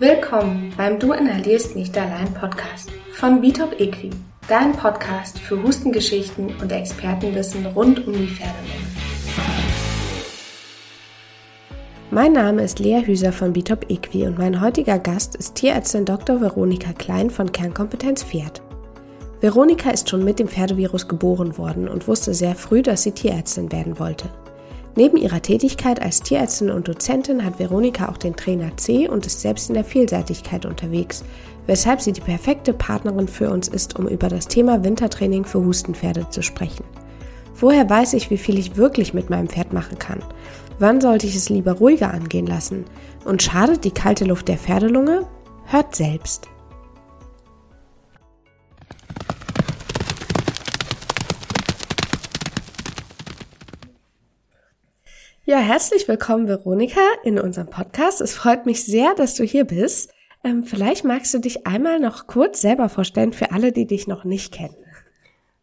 Willkommen beim Du inhalierst nicht allein Podcast von Bitop Equi, dein Podcast für Hustengeschichten und Expertenwissen rund um die Pferdelunge. Mein Name ist Lea Hüser von Bitop Equi und mein heutiger Gast ist Tierärztin Dr. Veronika Klein von Kernkompetenz Pferd. Veronika ist schon mit dem Pferdevirus geboren worden und wusste sehr früh, dass sie Tierärztin werden wollte. Neben ihrer Tätigkeit als Tierärztin und Dozentin hat Veronika auch den Trainer C und ist selbst in der Vielseitigkeit unterwegs, weshalb sie die perfekte Partnerin für uns ist, um über das Thema Wintertraining für Hustenpferde zu sprechen. Woher weiß ich, wie viel ich wirklich mit meinem Pferd machen kann? Wann sollte ich es lieber ruhiger angehen lassen? Und schadet die kalte Luft der Pferdelunge? Hört selbst. Ja, herzlich willkommen, Veronika, in unserem Podcast. Es freut mich sehr, dass du hier bist. Ähm, vielleicht magst du dich einmal noch kurz selber vorstellen für alle, die dich noch nicht kennen.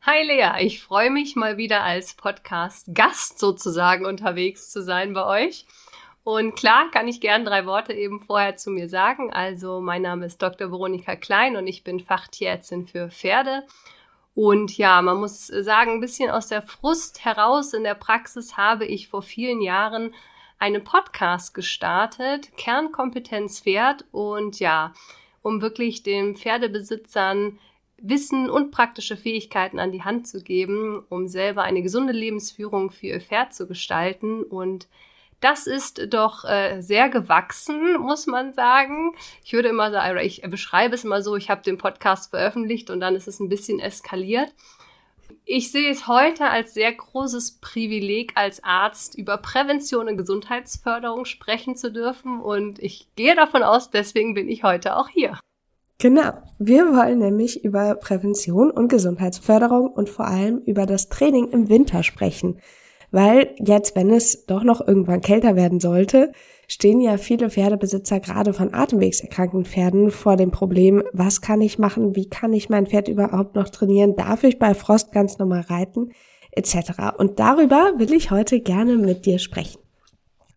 Hi Lea, ich freue mich mal wieder als Podcast-Gast sozusagen unterwegs zu sein bei euch. Und klar kann ich gern drei Worte eben vorher zu mir sagen. Also mein Name ist Dr. Veronika Klein und ich bin Fachtierärztin für Pferde und ja, man muss sagen, ein bisschen aus der Frust heraus in der Praxis habe ich vor vielen Jahren einen Podcast gestartet, Kernkompetenz Pferd. Und ja, um wirklich den Pferdebesitzern Wissen und praktische Fähigkeiten an die Hand zu geben, um selber eine gesunde Lebensführung für ihr Pferd zu gestalten und das ist doch äh, sehr gewachsen, muss man sagen. Ich würde immer sagen, ich beschreibe es immer so, ich habe den Podcast veröffentlicht und dann ist es ein bisschen eskaliert. Ich sehe es heute als sehr großes Privileg, als Arzt über Prävention und Gesundheitsförderung sprechen zu dürfen. Und ich gehe davon aus, deswegen bin ich heute auch hier. Genau. Wir wollen nämlich über Prävention und Gesundheitsförderung und vor allem über das Training im Winter sprechen. Weil jetzt, wenn es doch noch irgendwann kälter werden sollte, stehen ja viele Pferdebesitzer gerade von atemwegserkrankten Pferden vor dem Problem, was kann ich machen, wie kann ich mein Pferd überhaupt noch trainieren, darf ich bei Frost ganz normal reiten, etc. Und darüber will ich heute gerne mit dir sprechen.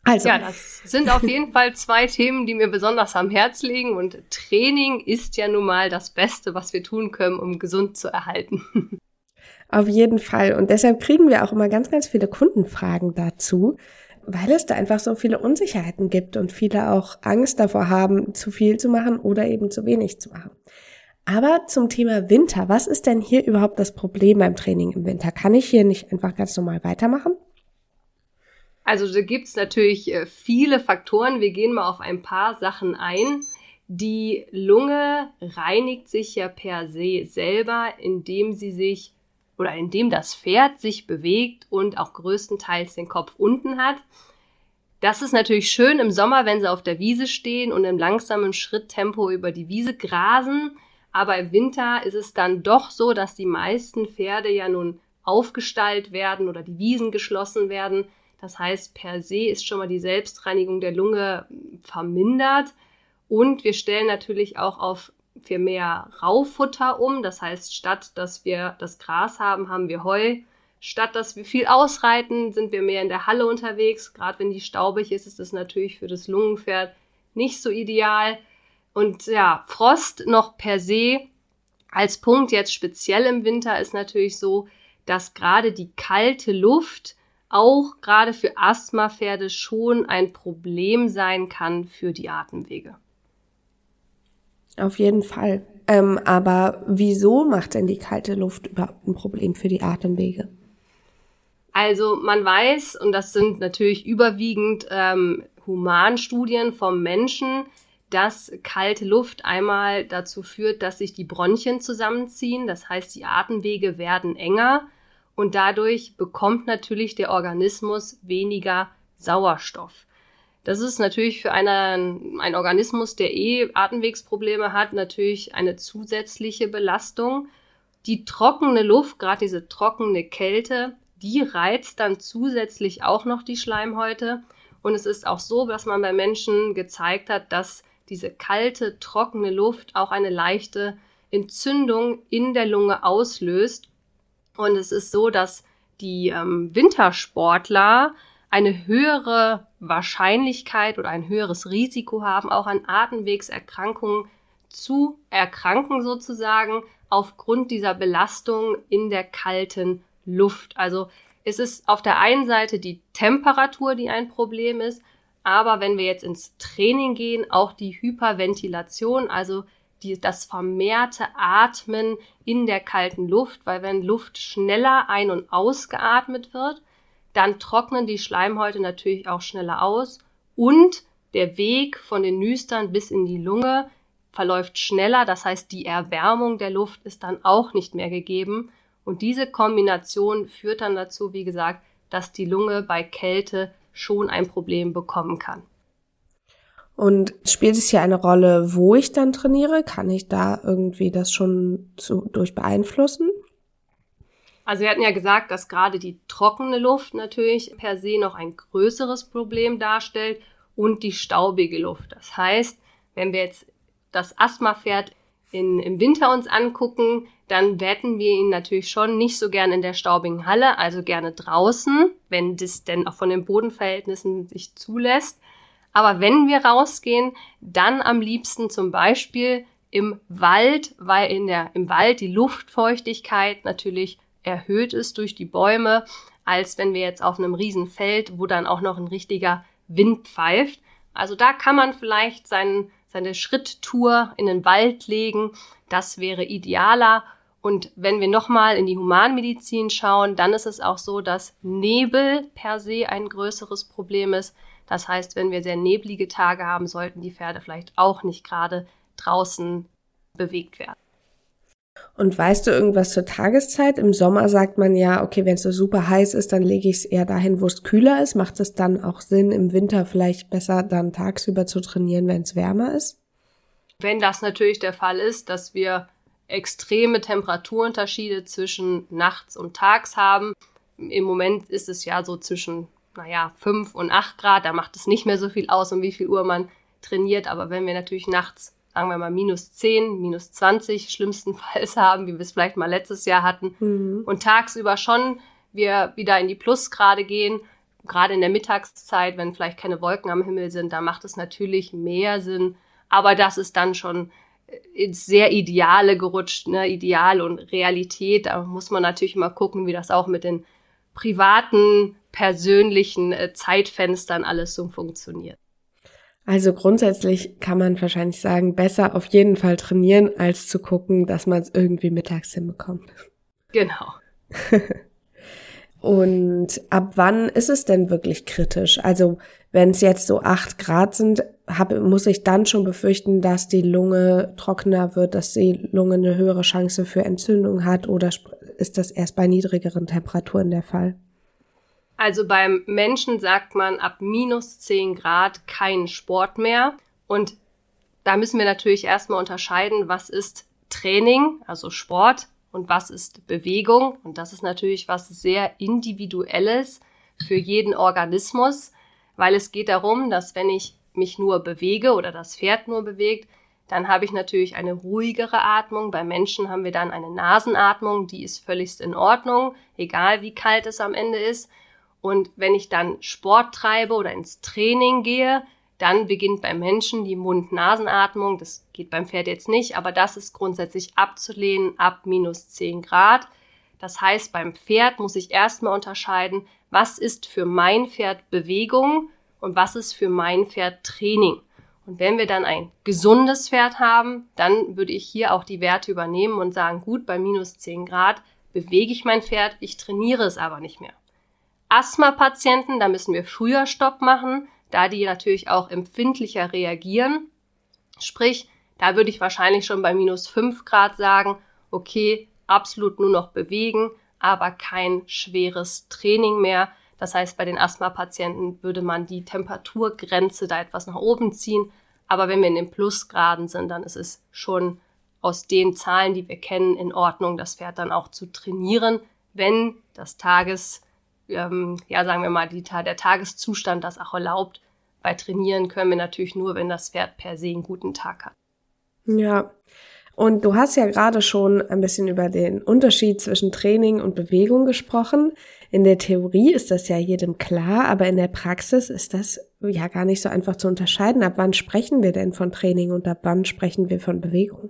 Also. Ja, das sind auf jeden Fall zwei Themen, die mir besonders am Herz liegen und Training ist ja nun mal das Beste, was wir tun können, um gesund zu erhalten. Auf jeden Fall. Und deshalb kriegen wir auch immer ganz, ganz viele Kundenfragen dazu, weil es da einfach so viele Unsicherheiten gibt und viele auch Angst davor haben, zu viel zu machen oder eben zu wenig zu machen. Aber zum Thema Winter, was ist denn hier überhaupt das Problem beim Training im Winter? Kann ich hier nicht einfach ganz normal weitermachen? Also da gibt's natürlich äh, viele Faktoren. Wir gehen mal auf ein paar Sachen ein. Die Lunge reinigt sich ja per se selber, indem sie sich oder in dem das Pferd sich bewegt und auch größtenteils den Kopf unten hat. Das ist natürlich schön im Sommer, wenn sie auf der Wiese stehen und im langsamen Schritttempo über die Wiese grasen. Aber im Winter ist es dann doch so, dass die meisten Pferde ja nun aufgestallt werden oder die Wiesen geschlossen werden. Das heißt, per se ist schon mal die Selbstreinigung der Lunge vermindert. Und wir stellen natürlich auch auf für mehr Raufutter um. Das heißt, statt dass wir das Gras haben, haben wir Heu. Statt dass wir viel ausreiten, sind wir mehr in der Halle unterwegs. Gerade wenn die staubig ist, ist das natürlich für das Lungenpferd nicht so ideal. Und ja, Frost noch per se als Punkt jetzt speziell im Winter ist natürlich so, dass gerade die kalte Luft auch gerade für Asthmapferde schon ein Problem sein kann für die Atemwege. Auf jeden Fall. Ähm, aber wieso macht denn die kalte Luft überhaupt ein Problem für die Atemwege? Also man weiß, und das sind natürlich überwiegend ähm, Humanstudien vom Menschen, dass kalte Luft einmal dazu führt, dass sich die Bronchien zusammenziehen, das heißt die Atemwege werden enger und dadurch bekommt natürlich der Organismus weniger Sauerstoff. Das ist natürlich für einen, einen Organismus, der eh Atemwegsprobleme hat, natürlich eine zusätzliche Belastung. Die trockene Luft, gerade diese trockene Kälte, die reizt dann zusätzlich auch noch die Schleimhäute. Und es ist auch so, dass man bei Menschen gezeigt hat, dass diese kalte, trockene Luft auch eine leichte Entzündung in der Lunge auslöst. Und es ist so, dass die ähm, Wintersportler eine höhere Wahrscheinlichkeit oder ein höheres Risiko haben, auch an Atemwegserkrankungen zu erkranken sozusagen aufgrund dieser Belastung in der kalten Luft. Also es ist auf der einen Seite die Temperatur, die ein Problem ist, aber wenn wir jetzt ins Training gehen, auch die Hyperventilation, also die, das vermehrte Atmen in der kalten Luft, weil wenn Luft schneller ein- und ausgeatmet wird, dann trocknen die Schleimhäute natürlich auch schneller aus und der Weg von den Nüstern bis in die Lunge verläuft schneller, das heißt die Erwärmung der Luft ist dann auch nicht mehr gegeben und diese Kombination führt dann dazu, wie gesagt, dass die Lunge bei Kälte schon ein Problem bekommen kann. Und spielt es hier eine Rolle, wo ich dann trainiere? Kann ich da irgendwie das schon zu, durch beeinflussen? Also wir hatten ja gesagt, dass gerade die trockene Luft natürlich per se noch ein größeres Problem darstellt und die staubige Luft. Das heißt, wenn wir jetzt das Asthmapferd im Winter uns angucken, dann wetten wir ihn natürlich schon nicht so gern in der staubigen Halle, also gerne draußen, wenn das denn auch von den Bodenverhältnissen sich zulässt. Aber wenn wir rausgehen, dann am liebsten zum Beispiel im Wald, weil in der, im Wald die Luftfeuchtigkeit natürlich erhöht ist durch die Bäume, als wenn wir jetzt auf einem Riesenfeld, wo dann auch noch ein richtiger Wind pfeift. Also da kann man vielleicht seinen, seine Schritttour in den Wald legen. Das wäre idealer. Und wenn wir nochmal in die Humanmedizin schauen, dann ist es auch so, dass Nebel per se ein größeres Problem ist. Das heißt, wenn wir sehr neblige Tage haben, sollten die Pferde vielleicht auch nicht gerade draußen bewegt werden. Und weißt du irgendwas zur Tageszeit? Im Sommer sagt man ja, okay, wenn es so super heiß ist, dann lege ich es eher dahin, wo es kühler ist. Macht es dann auch Sinn, im Winter vielleicht besser dann tagsüber zu trainieren, wenn es wärmer ist? Wenn das natürlich der Fall ist, dass wir extreme Temperaturunterschiede zwischen nachts und tags haben. Im Moment ist es ja so zwischen, naja, 5 und 8 Grad. Da macht es nicht mehr so viel aus, um wie viel Uhr man trainiert. Aber wenn wir natürlich nachts, sagen wir mal, minus 10, minus 20 schlimmstenfalls haben, wie wir es vielleicht mal letztes Jahr hatten, mhm. und tagsüber schon wir wieder in die Plusgrade gehen, gerade in der Mittagszeit, wenn vielleicht keine Wolken am Himmel sind, da macht es natürlich mehr Sinn. Aber das ist dann schon ins sehr Ideale gerutscht, ne? Ideal und Realität. Da muss man natürlich mal gucken, wie das auch mit den privaten, persönlichen äh, Zeitfenstern alles so funktioniert. Also grundsätzlich kann man wahrscheinlich sagen, besser auf jeden Fall trainieren, als zu gucken, dass man es irgendwie mittags hinbekommt. Genau. Und ab wann ist es denn wirklich kritisch? Also wenn es jetzt so acht Grad sind, hab, muss ich dann schon befürchten, dass die Lunge trockener wird, dass die Lunge eine höhere Chance für Entzündung hat oder ist das erst bei niedrigeren Temperaturen der Fall? Also beim Menschen sagt man ab minus zehn Grad keinen Sport mehr. Und da müssen wir natürlich erstmal unterscheiden, was ist Training, also Sport, und was ist Bewegung. Und das ist natürlich was sehr individuelles für jeden Organismus, weil es geht darum, dass wenn ich mich nur bewege oder das Pferd nur bewegt, dann habe ich natürlich eine ruhigere Atmung. Bei Menschen haben wir dann eine Nasenatmung, die ist völligst in Ordnung, egal wie kalt es am Ende ist. Und wenn ich dann Sport treibe oder ins Training gehe, dann beginnt beim Menschen die Mund-Nasenatmung. Das geht beim Pferd jetzt nicht, aber das ist grundsätzlich abzulehnen ab minus 10 Grad. Das heißt, beim Pferd muss ich erstmal unterscheiden, was ist für mein Pferd Bewegung und was ist für mein Pferd Training. Und wenn wir dann ein gesundes Pferd haben, dann würde ich hier auch die Werte übernehmen und sagen, gut, bei minus 10 Grad bewege ich mein Pferd, ich trainiere es aber nicht mehr. Asthma-Patienten, da müssen wir früher Stopp machen, da die natürlich auch empfindlicher reagieren. Sprich, da würde ich wahrscheinlich schon bei minus 5 Grad sagen, okay, absolut nur noch bewegen, aber kein schweres Training mehr. Das heißt, bei den Asthma-Patienten würde man die Temperaturgrenze da etwas nach oben ziehen. Aber wenn wir in den Plusgraden sind, dann ist es schon aus den Zahlen, die wir kennen, in Ordnung, das Pferd dann auch zu trainieren, wenn das Tages, ähm, ja, sagen wir mal, die, der Tageszustand das auch erlaubt. Bei Trainieren können wir natürlich nur, wenn das Pferd per se einen guten Tag hat. Ja, Und du hast ja gerade schon ein bisschen über den Unterschied zwischen Training und Bewegung gesprochen. In der Theorie ist das ja jedem klar, aber in der Praxis ist das ja gar nicht so einfach zu unterscheiden. Ab wann sprechen wir denn von Training und ab wann sprechen wir von Bewegung?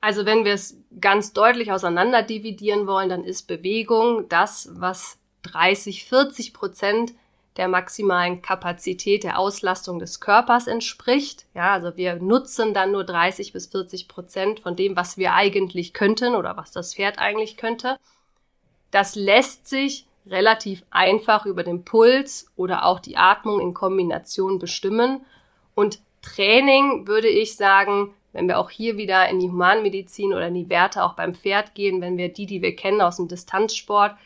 Also wenn wir es ganz deutlich auseinander dividieren wollen, dann ist Bewegung das, was 30, 40 Prozent der maximalen Kapazität der Auslastung des Körpers entspricht. Ja, also wir nutzen dann nur 30 bis 40 Prozent von dem, was wir eigentlich könnten oder was das Pferd eigentlich könnte. Das lässt sich relativ einfach über den Puls oder auch die Atmung in Kombination bestimmen. Und Training würde ich sagen, wenn wir auch hier wieder in die Humanmedizin oder in die Werte auch beim Pferd gehen, wenn wir die, die wir kennen aus dem Distanzsport,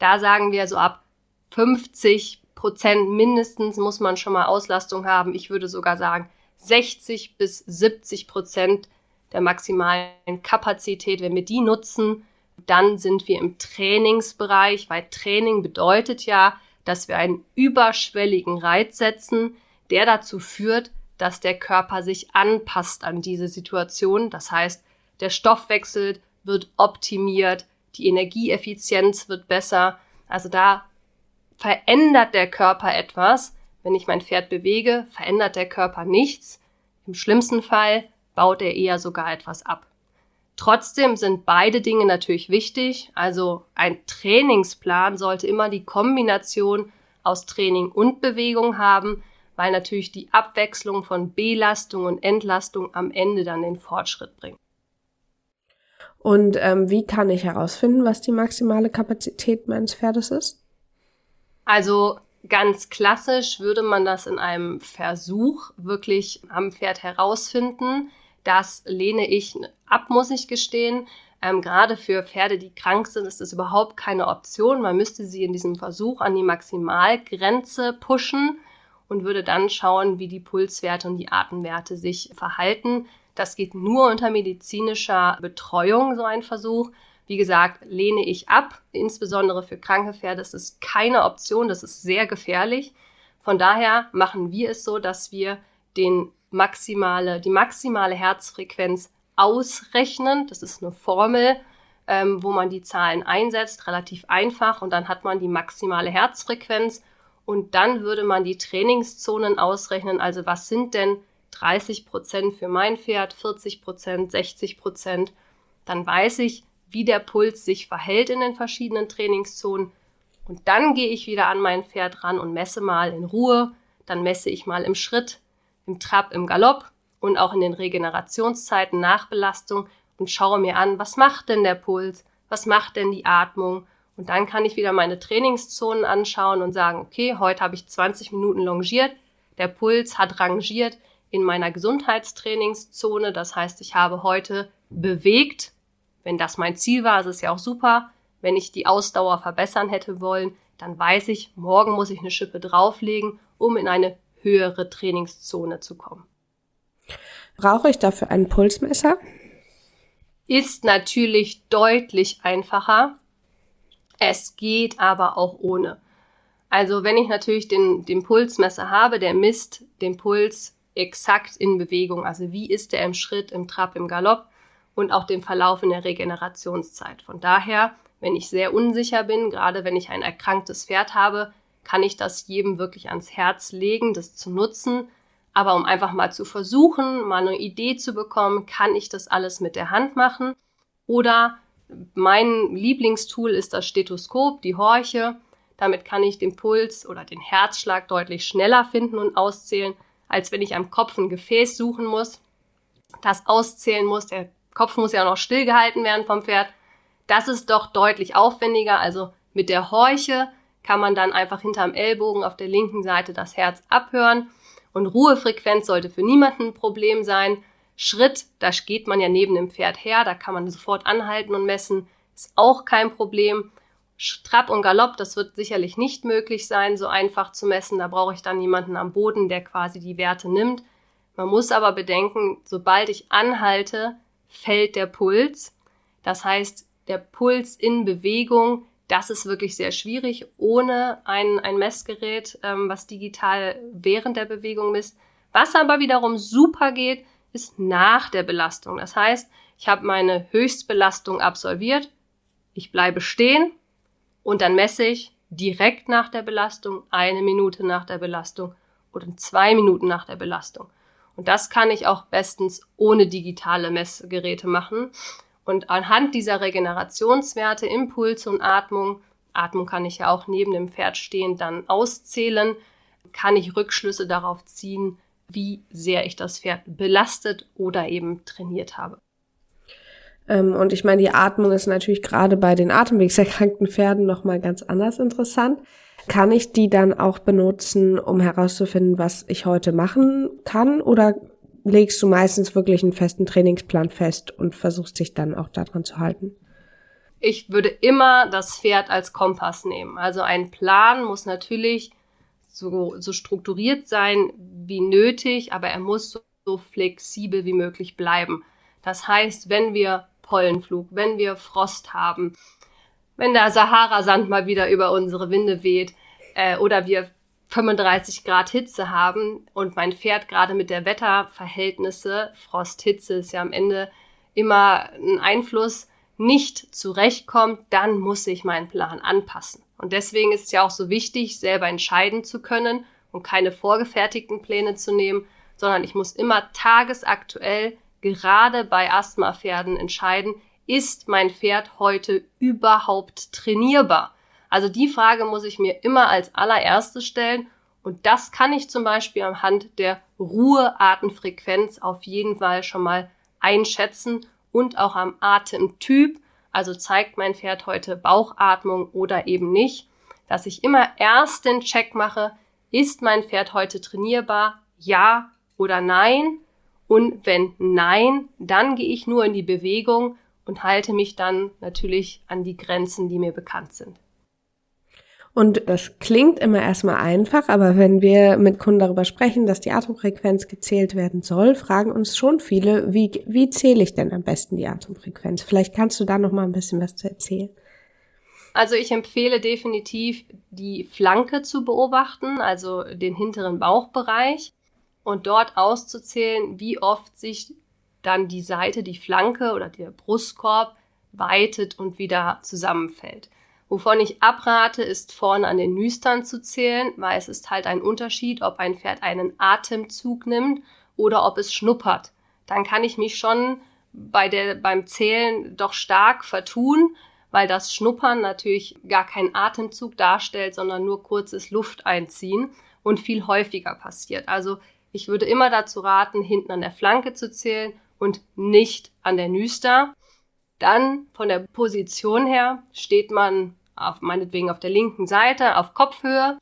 da sagen wir so ab 50 Prozent mindestens muss man schon mal Auslastung haben. Ich würde sogar sagen, 60 bis 70 Prozent der maximalen Kapazität, wenn wir die nutzen, dann sind wir im Trainingsbereich, weil Training bedeutet ja, dass wir einen überschwelligen Reiz setzen, der dazu führt, dass der Körper sich anpasst an diese Situation. Das heißt, der Stoffwechsel wird optimiert, die Energieeffizienz wird besser. Also da verändert der Körper etwas. Wenn ich mein Pferd bewege, verändert der Körper nichts. Im schlimmsten Fall baut er eher sogar etwas ab. Trotzdem sind beide Dinge natürlich wichtig. Also ein Trainingsplan sollte immer die Kombination aus Training und Bewegung haben, weil natürlich die Abwechslung von Belastung und Entlastung am Ende dann den Fortschritt bringt. Und ähm, wie kann ich herausfinden, was die maximale Kapazität meines Pferdes ist? Also ganz klassisch würde man das in einem Versuch wirklich am Pferd herausfinden. Das lehne ich ab, muss ich gestehen. Ähm, gerade für Pferde, die krank sind, ist das überhaupt keine Option. Man müsste sie in diesem Versuch an die Maximalgrenze pushen und würde dann schauen, wie die Pulswerte und die Atemwerte sich verhalten. Das geht nur unter medizinischer Betreuung, so ein Versuch. Wie gesagt, lehne ich ab, insbesondere für kranke Pferde. Das ist keine Option, das ist sehr gefährlich. Von daher machen wir es so, dass wir den maximale, die maximale Herzfrequenz ausrechnen. Das ist eine Formel, ähm, wo man die Zahlen einsetzt, relativ einfach. Und dann hat man die maximale Herzfrequenz. Und dann würde man die Trainingszonen ausrechnen. Also was sind denn 30 Prozent für mein Pferd, 40 Prozent, 60 Prozent? Dann weiß ich, wie der Puls sich verhält in den verschiedenen Trainingszonen. Und dann gehe ich wieder an mein Pferd ran und messe mal in Ruhe. Dann messe ich mal im Schritt, im Trab, im Galopp und auch in den Regenerationszeiten nach Belastung und schaue mir an, was macht denn der Puls, was macht denn die Atmung. Und dann kann ich wieder meine Trainingszonen anschauen und sagen, okay, heute habe ich 20 Minuten longiert, der Puls hat rangiert in meiner Gesundheitstrainingszone. Das heißt, ich habe heute bewegt wenn das mein Ziel war, ist es ja auch super. Wenn ich die Ausdauer verbessern hätte wollen, dann weiß ich, morgen muss ich eine Schippe drauflegen, um in eine höhere Trainingszone zu kommen. Brauche ich dafür ein Pulsmesser? Ist natürlich deutlich einfacher. Es geht aber auch ohne. Also wenn ich natürlich den, den Pulsmesser habe, der misst den Puls exakt in Bewegung. Also wie ist der im Schritt, im Trab, im Galopp? und auch dem Verlauf in der Regenerationszeit. Von daher, wenn ich sehr unsicher bin, gerade wenn ich ein erkranktes Pferd habe, kann ich das jedem wirklich ans Herz legen, das zu nutzen. Aber um einfach mal zu versuchen, mal eine Idee zu bekommen, kann ich das alles mit der Hand machen. Oder mein Lieblingstool ist das Stethoskop, die Horche. Damit kann ich den Puls oder den Herzschlag deutlich schneller finden und auszählen, als wenn ich am Kopf ein Gefäß suchen muss, das auszählen muss. Der Kopf muss ja auch noch stillgehalten werden vom Pferd. Das ist doch deutlich aufwendiger. Also mit der Horche kann man dann einfach hinterm Ellbogen auf der linken Seite das Herz abhören. Und Ruhefrequenz sollte für niemanden ein Problem sein. Schritt, da geht man ja neben dem Pferd her, da kann man sofort anhalten und messen, ist auch kein Problem. Trab und Galopp, das wird sicherlich nicht möglich sein, so einfach zu messen. Da brauche ich dann jemanden am Boden, der quasi die Werte nimmt. Man muss aber bedenken, sobald ich anhalte, fällt der Puls. Das heißt, der Puls in Bewegung, das ist wirklich sehr schwierig ohne ein, ein Messgerät, ähm, was digital während der Bewegung misst. Was aber wiederum super geht, ist nach der Belastung. Das heißt, ich habe meine Höchstbelastung absolviert, ich bleibe stehen und dann messe ich direkt nach der Belastung, eine Minute nach der Belastung oder zwei Minuten nach der Belastung. Und das kann ich auch bestens ohne digitale Messgeräte machen. Und anhand dieser Regenerationswerte, Impulse und Atmung, Atmung kann ich ja auch neben dem Pferd stehen, dann auszählen, kann ich Rückschlüsse darauf ziehen, wie sehr ich das Pferd belastet oder eben trainiert habe. Ähm, und ich meine, die Atmung ist natürlich gerade bei den atemwegserkrankten Pferden nochmal ganz anders interessant. Kann ich die dann auch benutzen, um herauszufinden, was ich heute machen kann? Oder legst du meistens wirklich einen festen Trainingsplan fest und versuchst dich dann auch daran zu halten? Ich würde immer das Pferd als Kompass nehmen. Also ein Plan muss natürlich so, so strukturiert sein wie nötig, aber er muss so, so flexibel wie möglich bleiben. Das heißt, wenn wir Pollenflug, wenn wir Frost haben, wenn der Sahara-Sand mal wieder über unsere Winde weht äh, oder wir 35 Grad Hitze haben und mein Pferd gerade mit der Wetterverhältnisse, Frost, Hitze ist ja am Ende immer ein Einfluss, nicht zurechtkommt, dann muss ich meinen Plan anpassen. Und deswegen ist es ja auch so wichtig, selber entscheiden zu können und keine vorgefertigten Pläne zu nehmen, sondern ich muss immer tagesaktuell gerade bei Asthmapferden entscheiden, ist mein Pferd heute überhaupt trainierbar? Also die Frage muss ich mir immer als allererstes stellen und das kann ich zum Beispiel anhand der Ruheatemfrequenz auf jeden Fall schon mal einschätzen und auch am Atemtyp. Also zeigt mein Pferd heute Bauchatmung oder eben nicht, dass ich immer erst den Check mache, ist mein Pferd heute trainierbar? Ja oder nein? Und wenn nein, dann gehe ich nur in die Bewegung und halte mich dann natürlich an die Grenzen, die mir bekannt sind. Und das klingt immer erstmal einfach, aber wenn wir mit Kunden darüber sprechen, dass die Atemfrequenz gezählt werden soll, fragen uns schon viele, wie, wie zähle ich denn am besten die Atemfrequenz? Vielleicht kannst du da noch mal ein bisschen was zu erzählen. Also ich empfehle definitiv die Flanke zu beobachten, also den hinteren Bauchbereich und dort auszuzählen, wie oft sich dann die Seite, die Flanke oder der Brustkorb weitet und wieder zusammenfällt. Wovon ich abrate, ist vorne an den Nüstern zu zählen, weil es ist halt ein Unterschied, ob ein Pferd einen Atemzug nimmt oder ob es schnuppert. Dann kann ich mich schon bei der, beim Zählen doch stark vertun, weil das Schnuppern natürlich gar keinen Atemzug darstellt, sondern nur kurzes Lufteinziehen und viel häufiger passiert. Also ich würde immer dazu raten, hinten an der Flanke zu zählen und nicht an der Nüster. Dann von der Position her steht man auf meinetwegen auf der linken Seite auf Kopfhöhe,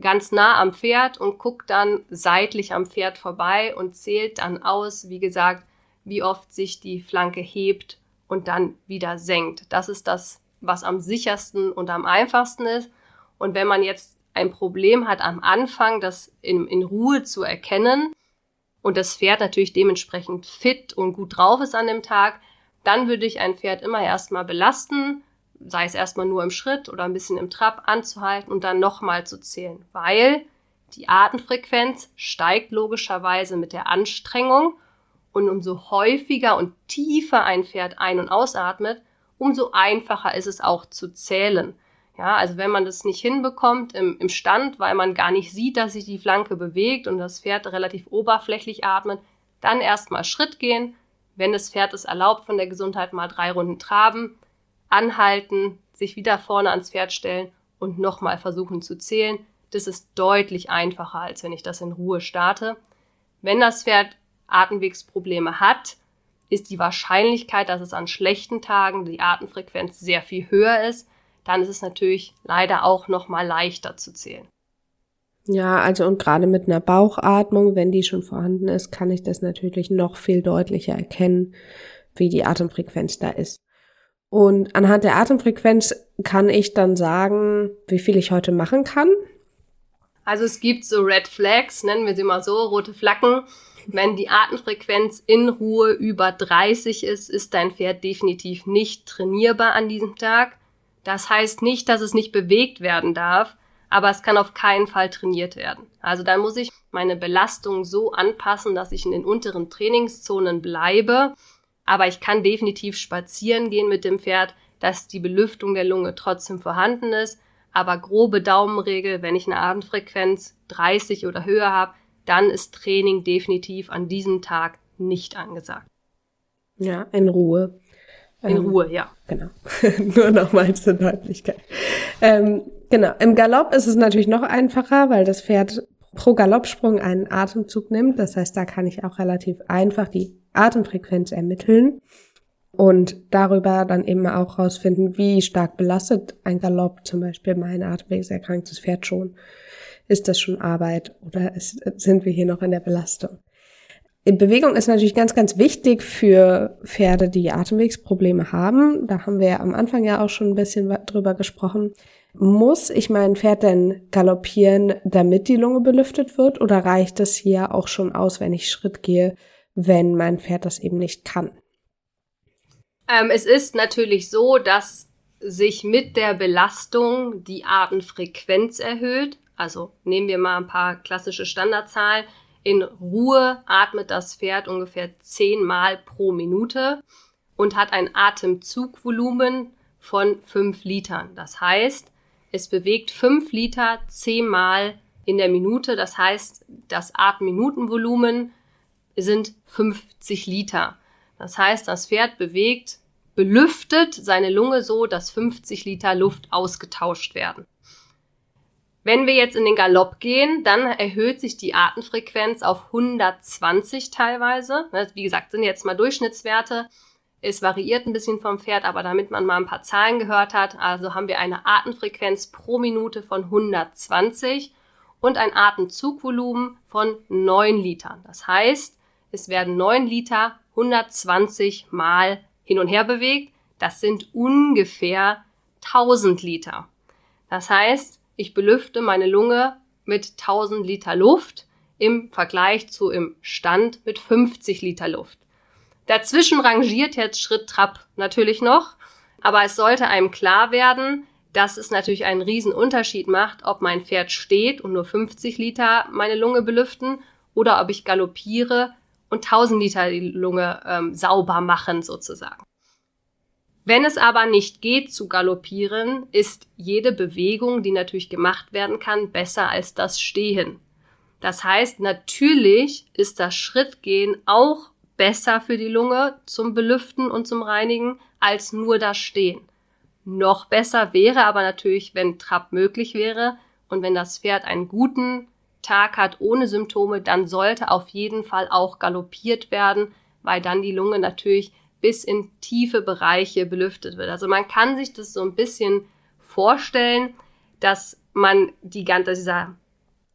ganz nah am Pferd und guckt dann seitlich am Pferd vorbei und zählt dann aus, wie gesagt, wie oft sich die Flanke hebt und dann wieder senkt. Das ist das, was am sichersten und am einfachsten ist. Und wenn man jetzt ein Problem hat am Anfang, das in, in Ruhe zu erkennen und das Pferd natürlich dementsprechend fit und gut drauf ist an dem Tag, dann würde ich ein Pferd immer erstmal belasten, sei es erstmal nur im Schritt oder ein bisschen im Trab anzuhalten und dann nochmal zu zählen, weil die Atemfrequenz steigt logischerweise mit der Anstrengung und umso häufiger und tiefer ein Pferd ein- und ausatmet, umso einfacher ist es auch zu zählen. Ja, also wenn man das nicht hinbekommt im, im Stand, weil man gar nicht sieht, dass sich die Flanke bewegt und das Pferd relativ oberflächlich atmet, dann erstmal Schritt gehen. Wenn das Pferd es erlaubt, von der Gesundheit mal drei Runden traben, anhalten, sich wieder vorne ans Pferd stellen und nochmal versuchen zu zählen. Das ist deutlich einfacher, als wenn ich das in Ruhe starte. Wenn das Pferd Atemwegsprobleme hat, ist die Wahrscheinlichkeit, dass es an schlechten Tagen die Atemfrequenz sehr viel höher ist dann ist es natürlich leider auch noch mal leichter zu zählen. Ja, also und gerade mit einer Bauchatmung, wenn die schon vorhanden ist, kann ich das natürlich noch viel deutlicher erkennen, wie die Atemfrequenz da ist. Und anhand der Atemfrequenz kann ich dann sagen, wie viel ich heute machen kann. Also es gibt so Red Flags, nennen wir sie mal so, rote Flaggen. Wenn die Atemfrequenz in Ruhe über 30 ist, ist dein Pferd definitiv nicht trainierbar an diesem Tag. Das heißt nicht, dass es nicht bewegt werden darf, aber es kann auf keinen Fall trainiert werden. Also da muss ich meine Belastung so anpassen, dass ich in den unteren Trainingszonen bleibe Aber ich kann definitiv spazieren gehen mit dem Pferd, dass die Belüftung der Lunge trotzdem vorhanden ist. Aber grobe Daumenregel, wenn ich eine Atemfrequenz 30 oder höher habe, dann ist Training definitiv an diesem Tag nicht angesagt. Ja, in Ruhe. In ähm, Ruhe, ja. Genau. Nur nochmal zur Deutlichkeit. Ähm, genau. Im Galopp ist es natürlich noch einfacher, weil das Pferd pro Galoppsprung einen Atemzug nimmt. Das heißt, da kann ich auch relativ einfach die Atemfrequenz ermitteln und darüber dann eben auch rausfinden, wie stark belastet ein Galopp zum Beispiel mein atemwegserkranktes Pferd schon. Ist das schon Arbeit oder ist, sind wir hier noch in der Belastung? Bewegung ist natürlich ganz, ganz wichtig für Pferde, die Atemwegsprobleme haben. Da haben wir ja am Anfang ja auch schon ein bisschen drüber gesprochen. Muss ich mein Pferd denn galoppieren, damit die Lunge belüftet wird? Oder reicht es hier auch schon aus, wenn ich Schritt gehe, wenn mein Pferd das eben nicht kann? Ähm, es ist natürlich so, dass sich mit der Belastung die Atemfrequenz erhöht. Also nehmen wir mal ein paar klassische Standardzahlen. In Ruhe atmet das Pferd ungefähr zehnmal pro Minute und hat ein Atemzugvolumen von fünf Litern. Das heißt, es bewegt fünf Liter zehnmal in der Minute. Das heißt, das Atemminutenvolumen sind 50 Liter. Das heißt, das Pferd bewegt, belüftet seine Lunge so, dass 50 Liter Luft ausgetauscht werden. Wenn wir jetzt in den Galopp gehen, dann erhöht sich die Atemfrequenz auf 120 teilweise. Ne, wie gesagt, sind jetzt mal Durchschnittswerte. Es variiert ein bisschen vom Pferd, aber damit man mal ein paar Zahlen gehört hat, also haben wir eine Atemfrequenz pro Minute von 120 und ein Atemzugvolumen von 9 Litern. Das heißt, es werden 9 Liter 120 Mal hin und her bewegt. Das sind ungefähr 1000 Liter. Das heißt, ich belüfte meine Lunge mit 1000 Liter Luft im Vergleich zu im Stand mit 50 Liter Luft. Dazwischen rangiert jetzt Schritt Trab natürlich noch, aber es sollte einem klar werden, dass es natürlich einen riesen Unterschied macht, ob mein Pferd steht und nur 50 Liter meine Lunge belüften oder ob ich galoppiere und 1000 Liter die Lunge ähm, sauber machen sozusagen. Wenn es aber nicht geht zu galoppieren, ist jede Bewegung, die natürlich gemacht werden kann, besser als das Stehen. Das heißt, natürlich ist das Schrittgehen auch besser für die Lunge zum Belüften und zum Reinigen als nur das Stehen. Noch besser wäre aber natürlich, wenn Trab möglich wäre und wenn das Pferd einen guten Tag hat ohne Symptome, dann sollte auf jeden Fall auch galoppiert werden, weil dann die Lunge natürlich bis in tiefe Bereiche belüftet wird. Also man kann sich das so ein bisschen vorstellen, dass man die ganze, dieser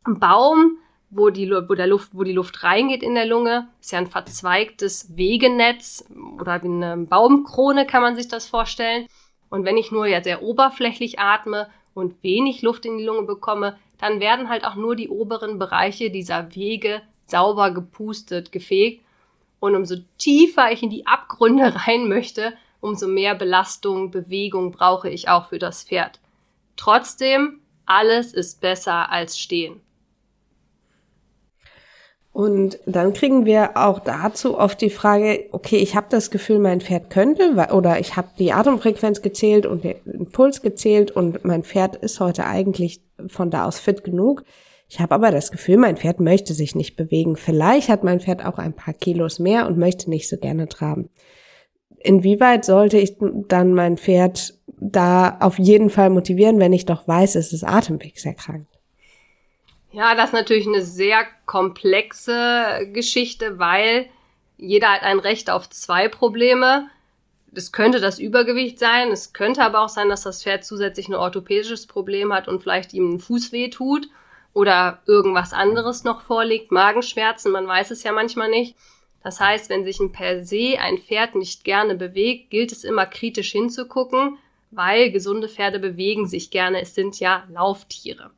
Baum, wo die, wo, der Luft, wo die Luft reingeht in der Lunge, ist ja ein verzweigtes Wegenetz oder wie eine Baumkrone kann man sich das vorstellen. Und wenn ich nur ja sehr oberflächlich atme und wenig Luft in die Lunge bekomme, dann werden halt auch nur die oberen Bereiche dieser Wege sauber gepustet, gefegt und umso tiefer ich in die Abgründe rein möchte, umso mehr Belastung, Bewegung brauche ich auch für das Pferd. Trotzdem, alles ist besser als stehen. Und dann kriegen wir auch dazu oft die Frage, okay, ich habe das Gefühl, mein Pferd könnte, oder ich habe die Atemfrequenz gezählt und den Puls gezählt und mein Pferd ist heute eigentlich von da aus fit genug. Ich habe aber das Gefühl, mein Pferd möchte sich nicht bewegen. Vielleicht hat mein Pferd auch ein paar Kilos mehr und möchte nicht so gerne traben. Inwieweit sollte ich dann mein Pferd da auf jeden Fall motivieren, wenn ich doch weiß, es ist atemwegserkrankt? Ja, das ist natürlich eine sehr komplexe Geschichte, weil jeder hat ein Recht auf zwei Probleme. Das könnte das Übergewicht sein, es könnte aber auch sein, dass das Pferd zusätzlich ein orthopädisches Problem hat und vielleicht ihm ein Fuß weh tut oder irgendwas anderes noch vorliegt, Magenschmerzen, man weiß es ja manchmal nicht. Das heißt, wenn sich ein per se ein Pferd nicht gerne bewegt, gilt es immer kritisch hinzugucken, weil gesunde Pferde bewegen sich gerne, es sind ja Lauftiere.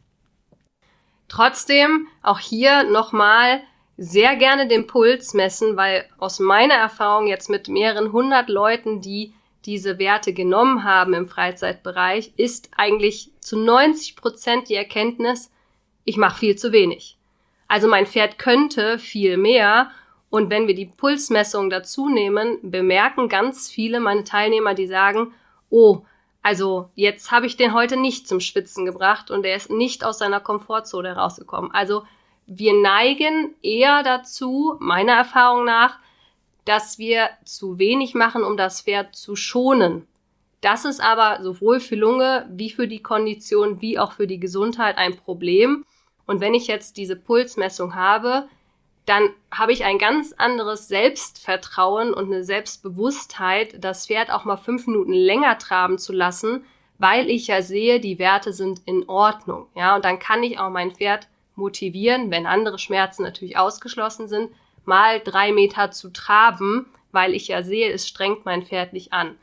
Trotzdem auch hier nochmal sehr gerne den Puls messen, weil aus meiner Erfahrung jetzt mit mehreren hundert Leuten, die diese Werte genommen haben im Freizeitbereich, ist eigentlich zu 90 Prozent die Erkenntnis, ich mache viel zu wenig. Also mein Pferd könnte viel mehr Und wenn wir die Pulsmessung dazu nehmen, bemerken ganz viele meine Teilnehmer, die sagen, oh, also jetzt habe ich den heute nicht zum Schwitzen gebracht und er ist nicht aus seiner Komfortzone rausgekommen. Also wir neigen eher dazu, meiner Erfahrung nach, dass wir zu wenig machen, um das Pferd zu schonen. Das ist aber sowohl für Lunge wie für die Kondition wie auch für die Gesundheit ein Problem. Und wenn ich jetzt diese Pulsmessung habe, dann habe ich ein ganz anderes Selbstvertrauen und eine Selbstbewusstheit, das Pferd auch mal fünf Minuten länger traben zu lassen, weil ich ja sehe, die Werte sind in Ordnung. Ja, und dann kann ich auch mein Pferd motivieren, wenn andere Schmerzen natürlich ausgeschlossen sind, mal drei Meter zu traben, weil ich ja sehe, es strengt mein Pferd nicht an.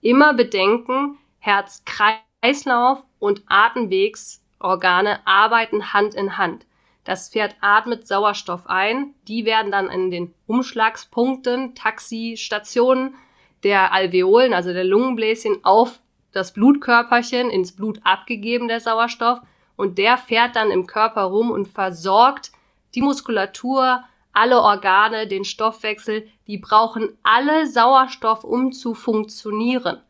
Immer bedenken, Herz-Kreislauf und Atemwegsorgane arbeiten Hand in Hand. Das Pferd atmet Sauerstoff ein, die werden dann in den Umschlagspunkten, Taxistationen der Alveolen, also der Lungenbläschen, auf das Blutkörperchen ins Blut abgegeben, der Sauerstoff, und der fährt dann im Körper rum und versorgt die Muskulatur, alle Organe, den Stoffwechsel, die brauchen alle Sauerstoff, um zu funktionieren.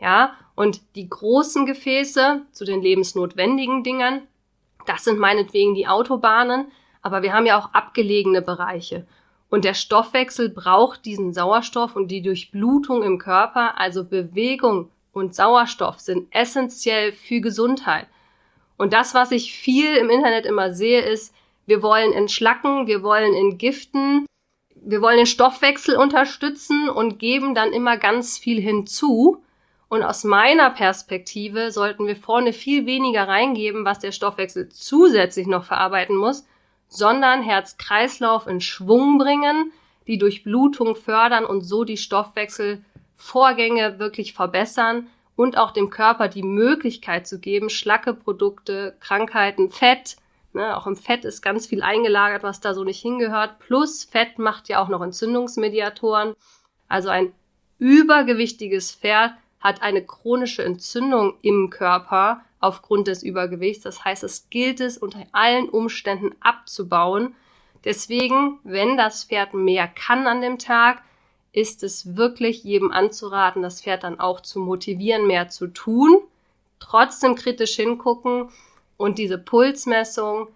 Ja, und die großen Gefäße zu den lebensnotwendigen Dingern, das sind meinetwegen die Autobahnen, aber wir haben ja auch abgelegene Bereiche. Und der Stoffwechsel braucht diesen Sauerstoff und die Durchblutung im Körper, also Bewegung und Sauerstoff sind essentiell für Gesundheit. Und das, was ich viel im Internet immer sehe, ist, wir wollen entschlacken, wir wollen entgiften, wir wollen den Stoffwechsel unterstützen und geben dann immer ganz viel hinzu. Und aus meiner Perspektive sollten wir vorne viel weniger reingeben, was der Stoffwechsel zusätzlich noch verarbeiten muss, sondern Herz-Kreislauf in Schwung bringen, die Durchblutung fördern und so die Stoffwechselvorgänge wirklich verbessern und auch dem Körper die Möglichkeit zu geben, schlacke Produkte, Krankheiten, Fett, Ne, auch im Fett ist ganz viel eingelagert, was da so nicht hingehört. Plus Fett macht ja auch noch Entzündungsmediatoren. Also ein übergewichtiges Pferd hat eine chronische Entzündung im Körper aufgrund des Übergewichts. Das heißt, es gilt es unter allen Umständen abzubauen. Deswegen, wenn das Pferd mehr kann an dem Tag, ist es wirklich jedem anzuraten, das Pferd dann auch zu motivieren, mehr zu tun. Trotzdem kritisch hingucken, und diese Pulsmessung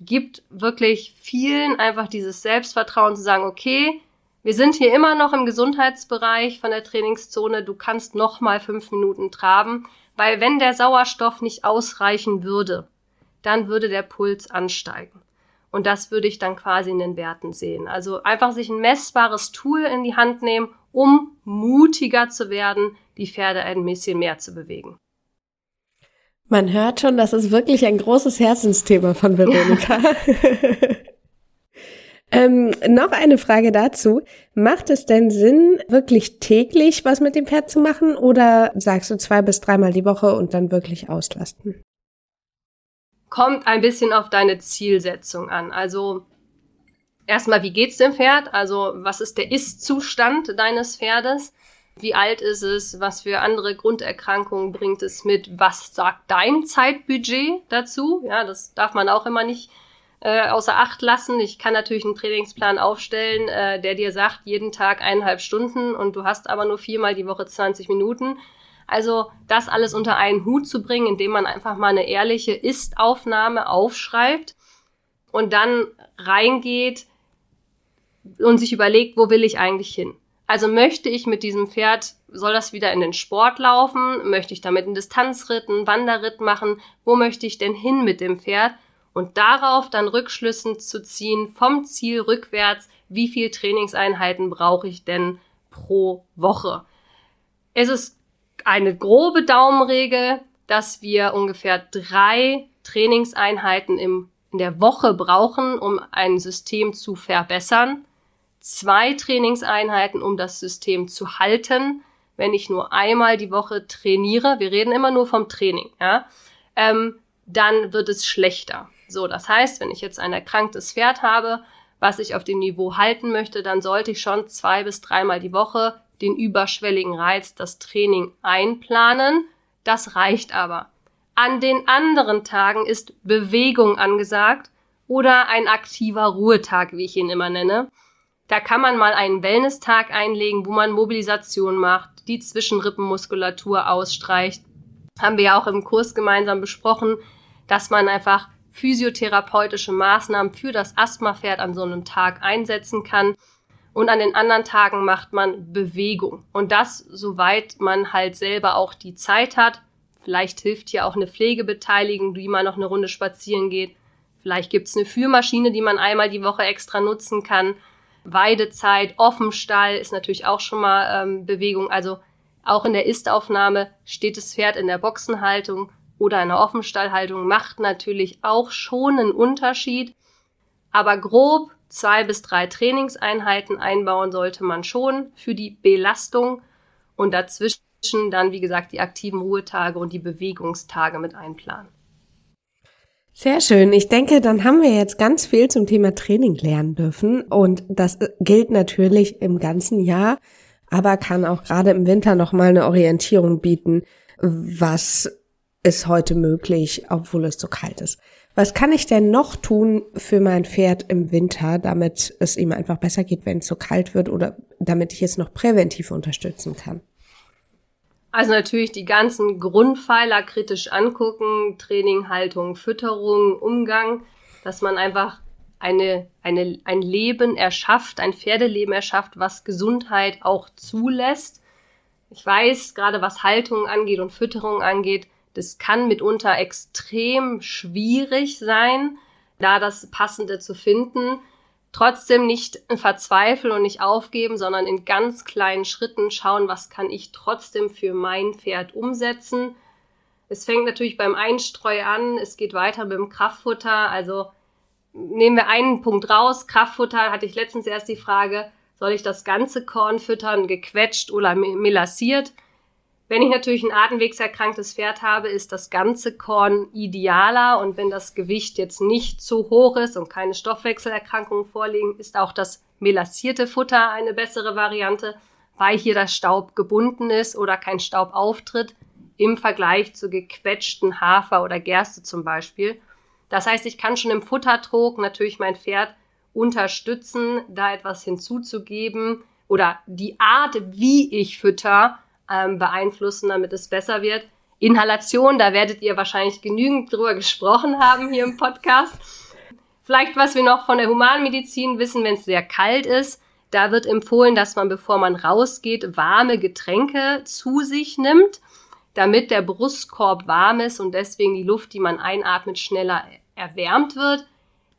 gibt wirklich vielen einfach dieses Selbstvertrauen zu sagen, okay, wir sind hier immer noch im Gesundheitsbereich von der Trainingszone, du kannst noch mal fünf Minuten traben, weil wenn der Sauerstoff nicht ausreichen würde, dann würde der Puls ansteigen. Und das würde ich dann quasi in den Werten sehen. Also einfach sich ein messbares Tool in die Hand nehmen, um mutiger zu werden, die Pferde ein bisschen mehr zu bewegen. Man hört schon, das ist wirklich ein großes Herzensthema von Veronika. ähm, noch eine Frage dazu. Macht es denn Sinn, wirklich täglich was mit dem Pferd zu machen oder sagst du zwei bis dreimal die Woche und dann wirklich auslasten? Kommt ein bisschen auf deine Zielsetzung an. Also erstmal, wie geht's dem Pferd? Also was ist der Ist-Zustand deines Pferdes? Wie alt ist es? Was für andere Grunderkrankungen bringt es mit? Was sagt dein Zeitbudget dazu? Ja, das darf man auch immer nicht äh, außer Acht lassen. Ich kann natürlich einen Trainingsplan aufstellen, äh, der dir sagt, jeden Tag eineinhalb Stunden und du hast aber nur viermal die Woche 20 Minuten. Also das alles unter einen Hut zu bringen, indem man einfach mal eine ehrliche Ist-Aufnahme aufschreibt und dann reingeht und sich überlegt, wo will ich eigentlich hin? Also möchte ich mit diesem Pferd, soll das wieder in den Sport laufen? Möchte ich damit einen Distanzritt, einen Wanderritt machen? Wo möchte ich denn hin mit dem Pferd? Und darauf dann Rückschlüssen zu ziehen vom Ziel rückwärts, wie viel Trainingseinheiten brauche ich denn pro Woche? Es ist eine grobe Daumenregel, dass wir ungefähr drei Trainingseinheiten im, in der Woche brauchen, um ein System zu verbessern zwei Trainingseinheiten, um das System zu halten. Wenn ich nur einmal die Woche trainiere, wir reden immer nur vom Training, ja, ähm, dann wird es schlechter. So, das heißt, wenn ich jetzt ein erkranktes Pferd habe, was ich auf dem Niveau halten möchte, dann sollte ich schon zwei bis dreimal die Woche den überschwelligen Reiz, das Training einplanen. Das reicht aber. An den anderen Tagen ist Bewegung angesagt oder ein aktiver Ruhetag, wie ich ihn immer nenne. Da kann man mal einen Wellness-Tag einlegen, wo man Mobilisation macht, die Zwischenrippenmuskulatur ausstreicht. Haben wir ja auch im Kurs gemeinsam besprochen, dass man einfach physiotherapeutische Maßnahmen für das Asthmapferd an so einem Tag einsetzen kann. Und an den anderen Tagen macht man Bewegung. Und das, soweit man halt selber auch die Zeit hat. Vielleicht hilft hier auch eine Pflegebeteiligung, wie man noch eine Runde spazieren geht. Vielleicht gibt's eine Führmaschine, die man einmal die Woche extra nutzen kann. Weidezeit, Offenstall ist natürlich auch schon mal ähm, Bewegung. Also auch in der Istaufnahme steht das Pferd in der Boxenhaltung oder einer Offenstallhaltung macht natürlich auch schon einen Unterschied. Aber grob zwei bis drei Trainingseinheiten einbauen sollte man schon für die Belastung und dazwischen dann, wie gesagt, die aktiven Ruhetage und die Bewegungstage mit einplanen. Sehr schön. Ich denke, dann haben wir jetzt ganz viel zum Thema Training lernen dürfen. Und das gilt natürlich im ganzen Jahr, aber kann auch gerade im Winter nochmal eine Orientierung bieten, was ist heute möglich, obwohl es so kalt ist. Was kann ich denn noch tun für mein Pferd im Winter, damit es ihm einfach besser geht, wenn es so kalt wird oder damit ich es noch präventiv unterstützen kann? Also natürlich die ganzen Grundpfeiler kritisch angucken, Training, Haltung, Fütterung, Umgang, dass man einfach eine, eine, ein Leben erschafft, ein Pferdeleben erschafft, was Gesundheit auch zulässt. Ich weiß, gerade was Haltung angeht und Fütterung angeht, das kann mitunter extrem schwierig sein, da das Passende zu finden. Trotzdem nicht verzweifeln und nicht aufgeben, sondern in ganz kleinen Schritten schauen, was kann ich trotzdem für mein Pferd umsetzen. Es fängt natürlich beim Einstreu an, es geht weiter mit dem Kraftfutter. Also nehmen wir einen Punkt raus. Kraftfutter hatte ich letztens erst die Frage, soll ich das ganze Korn füttern, gequetscht oder melassiert? Wenn ich natürlich ein atemwegserkranktes Pferd habe, ist das ganze Korn idealer und wenn das Gewicht jetzt nicht zu hoch ist und keine Stoffwechselerkrankungen vorliegen, ist auch das melassierte Futter eine bessere Variante, weil hier das Staub gebunden ist oder kein Staub auftritt im Vergleich zu gequetschten Hafer oder Gerste zum Beispiel. Das heißt, ich kann schon im Futtertrog natürlich mein Pferd unterstützen, da etwas hinzuzugeben oder die Art, wie ich fütter, ähm, beeinflussen, damit es besser wird. Inhalation, da werdet ihr wahrscheinlich genügend drüber gesprochen haben hier im Podcast. Vielleicht, was wir noch von der Humanmedizin wissen, wenn es sehr kalt ist, da wird empfohlen, dass man, bevor man rausgeht, warme Getränke zu sich nimmt, damit der Brustkorb warm ist und deswegen die Luft, die man einatmet, schneller erwärmt wird.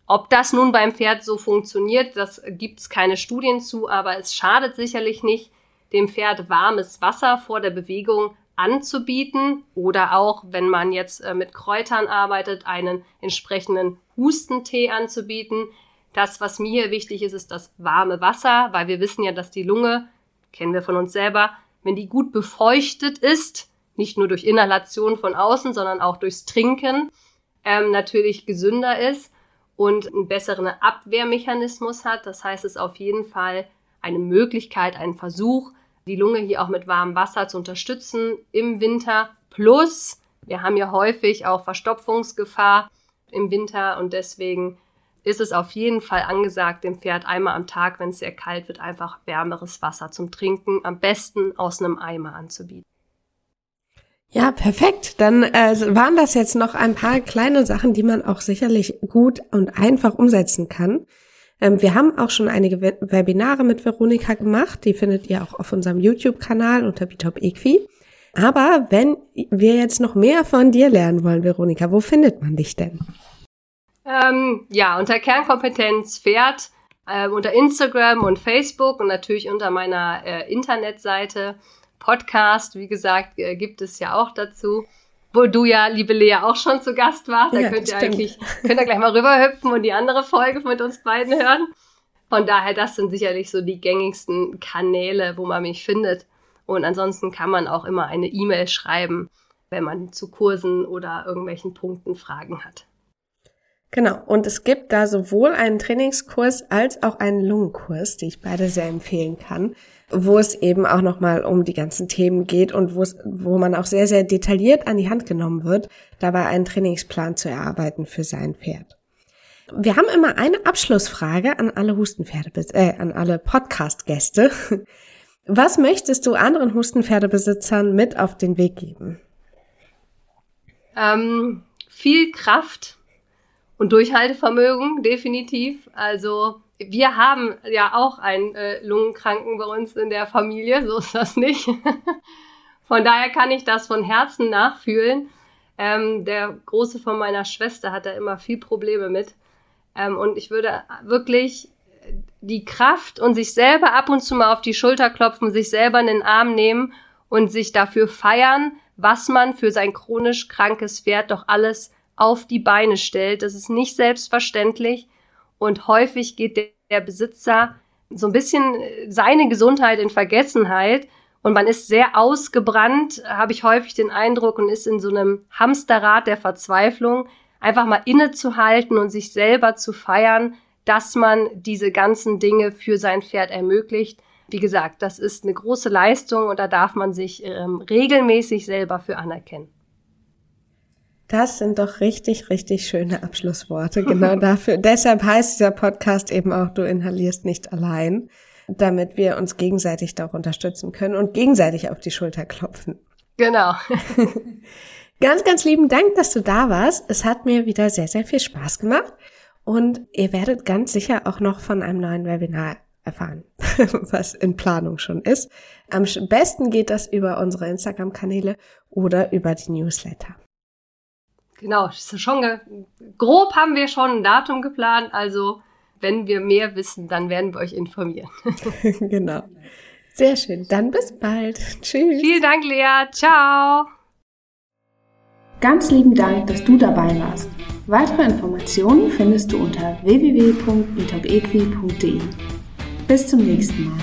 Ob das nun beim Pferd so funktioniert, das gibt es keine Studien zu, aber es schadet sicherlich nicht dem Pferd warmes Wasser vor der Bewegung anzubieten oder auch, wenn man jetzt äh, mit Kräutern arbeitet, einen entsprechenden Hustentee anzubieten. Das, was mir hier wichtig ist, ist das warme Wasser, weil wir wissen ja, dass die Lunge, kennen wir von uns selber, wenn die gut befeuchtet ist, nicht nur durch Inhalation von außen, sondern auch durchs Trinken, ähm, natürlich gesünder ist und einen besseren Abwehrmechanismus hat. Das heißt, es ist auf jeden Fall eine Möglichkeit, ein Versuch, die Lunge hier auch mit warmem Wasser zu unterstützen im Winter. Plus, wir haben ja häufig auch Verstopfungsgefahr im Winter und deswegen ist es auf jeden Fall angesagt, dem Pferd einmal am Tag, wenn es sehr kalt wird, einfach wärmeres Wasser zum Trinken, am besten aus einem Eimer anzubieten. Ja, perfekt. Dann äh, waren das jetzt noch ein paar kleine Sachen, die man auch sicherlich gut und einfach umsetzen kann. Ähm, wir haben auch schon einige We Webinare mit Veronika gemacht. Die findet ihr auch auf unserem YouTube-Kanal unter Bitop Equi. Aber wenn wir jetzt noch mehr von dir lernen wollen, Veronika, wo findet man dich denn? Ähm, ja, unter Kernkompetenz Pferd, äh, unter Instagram und Facebook und natürlich unter meiner äh, Internetseite. Podcast, wie gesagt, äh, gibt es ja auch dazu wo du ja, liebe Lea, auch schon zu Gast warst. Da ja, könnt ihr eigentlich, könnt ihr gleich mal rüberhüpfen und die andere Folge mit uns beiden hören. Von daher, das sind sicherlich so die gängigsten Kanäle, wo man mich findet. Und ansonsten kann man auch immer eine E-Mail schreiben, wenn man zu Kursen oder irgendwelchen Punkten Fragen hat. Genau. Und es gibt da sowohl einen Trainingskurs als auch einen Lungenkurs, die ich beide sehr empfehlen kann wo es eben auch nochmal um die ganzen Themen geht und wo es, wo man auch sehr, sehr detailliert an die Hand genommen wird, dabei einen Trainingsplan zu erarbeiten für sein Pferd. Wir haben immer eine Abschlussfrage an alle Hustenpferde, äh, an alle Podcast-Gäste. Was möchtest du anderen Hustenpferdebesitzern mit auf den Weg geben? Ähm, viel Kraft und Durchhaltevermögen, definitiv. Also wir haben ja auch einen äh, Lungenkranken bei uns in der Familie, so ist das nicht. von daher kann ich das von Herzen nachfühlen. Ähm, der Große von meiner Schwester hat da immer viel Probleme mit. Ähm, und ich würde wirklich die Kraft und sich selber ab und zu mal auf die Schulter klopfen, sich selber in den Arm nehmen und sich dafür feiern, was man für sein chronisch krankes Pferd doch alles auf die Beine stellt. Das ist nicht selbstverständlich und häufig geht der, der Besitzer so ein bisschen seine Gesundheit in Vergessenheit und man ist sehr ausgebrannt, habe ich häufig den Eindruck und ist in so einem Hamsterrad der Verzweiflung, einfach mal innezuhalten und sich selber zu feiern, dass man diese ganzen Dinge für sein Pferd ermöglicht. Wie gesagt, das ist eine große Leistung und da darf man sich ähm, regelmäßig selber für anerkennen. Das sind doch richtig, richtig schöne Abschlussworte. Genau dafür. Deshalb heißt dieser Podcast eben auch, du inhalierst nicht allein, damit wir uns gegenseitig da auch unterstützen können und gegenseitig auf die Schulter klopfen. Genau. ganz, ganz lieben Dank, dass du da warst. Es hat mir wieder sehr, sehr viel Spaß gemacht. Und ihr werdet ganz sicher auch noch von einem neuen Webinar erfahren, was in Planung schon ist. Am besten geht das über unsere Instagram-Kanäle oder über die Newsletter. Genau, schon grob haben wir schon ein Datum geplant, also wenn wir mehr wissen, dann werden wir euch informieren. genau. Sehr schön. Dann bis bald. Tschüss. Vielen Dank, Lea. Ciao. Ganz lieben Dank, dass du dabei warst. Weitere Informationen findest du unter www.bitopequi.de. Bis zum nächsten Mal.